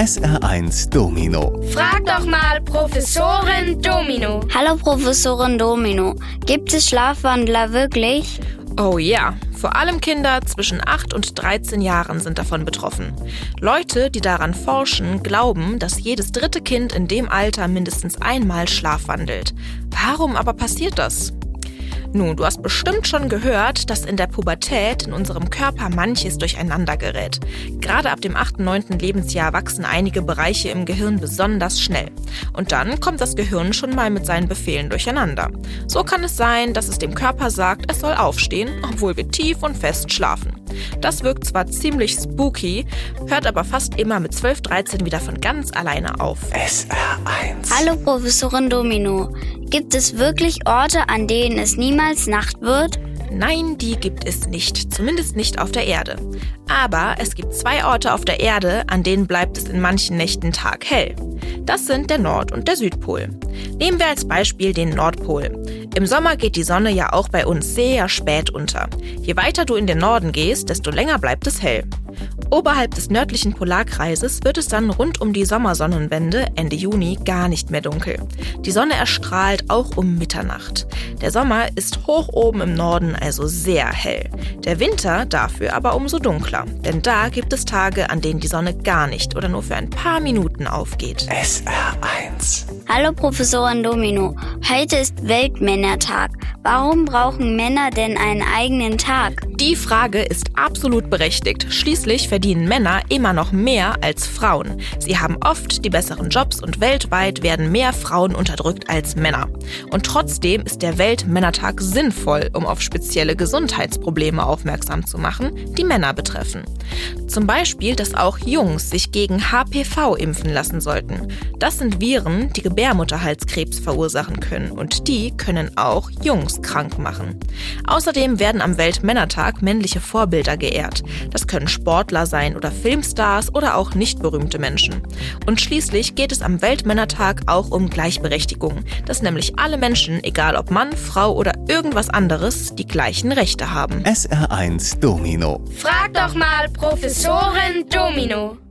SR1 Domino. Frag doch mal Professorin Domino. Hallo Professorin Domino, gibt es Schlafwandler wirklich? Oh ja, vor allem Kinder zwischen 8 und 13 Jahren sind davon betroffen. Leute, die daran forschen, glauben, dass jedes dritte Kind in dem Alter mindestens einmal schlafwandelt. Warum aber passiert das? Nun, du hast bestimmt schon gehört, dass in der Pubertät in unserem Körper manches durcheinander gerät. Gerade ab dem 8., 9. Lebensjahr wachsen einige Bereiche im Gehirn besonders schnell. Und dann kommt das Gehirn schon mal mit seinen Befehlen durcheinander. So kann es sein, dass es dem Körper sagt, es soll aufstehen, obwohl wir tief und fest schlafen. Das wirkt zwar ziemlich spooky, hört aber fast immer mit 12, 13 wieder von ganz alleine auf. SR1. Hallo Professorin Domino, gibt es wirklich Orte, an denen es niemals Nacht wird? Nein, die gibt es nicht, zumindest nicht auf der Erde. Aber es gibt zwei Orte auf der Erde, an denen bleibt es in manchen Nächten taghell. Das sind der Nord- und der Südpol. Nehmen wir als Beispiel den Nordpol. Im Sommer geht die Sonne ja auch bei uns sehr spät unter. Je weiter du in den Norden gehst, desto länger bleibt es hell. Oberhalb des nördlichen Polarkreises wird es dann rund um die Sommersonnenwende Ende Juni gar nicht mehr dunkel. Die Sonne erstrahlt auch um Mitternacht. Der Sommer ist hoch oben im Norden also sehr hell. Der Winter dafür aber umso dunkler, denn da gibt es Tage, an denen die Sonne gar nicht oder nur für ein paar Minuten aufgeht. SR1. Hallo Professorin Domino, heute ist Weltmännertag. Warum brauchen Männer denn einen eigenen Tag? Die Frage ist absolut berechtigt. Schließlich verdienen Männer immer noch mehr als Frauen. Sie haben oft die besseren Jobs und weltweit werden mehr Frauen unterdrückt als Männer. Und trotzdem ist der Weltmännertag sinnvoll, um auf spezielle Gesundheitsprobleme aufmerksam zu machen, die Männer betreffen. Zum Beispiel, dass auch Jungs sich gegen HPV impfen lassen sollten. Das sind Viren, die Gebärmutterhalskrebs verursachen können und die können auch Jungs krank machen. Außerdem werden am Weltmännertag männliche Vorbilder geehrt. Das können Sportler sein oder Filmstars oder auch nicht berühmte Menschen. Und schließlich geht es am Weltmännertag auch um Gleichberechtigung, dass nämlich alle Menschen, egal ob Mann, Frau oder irgendwas anderes, die gleichen Rechte haben. SR1 Domino. Frag doch mal Professorin Domino.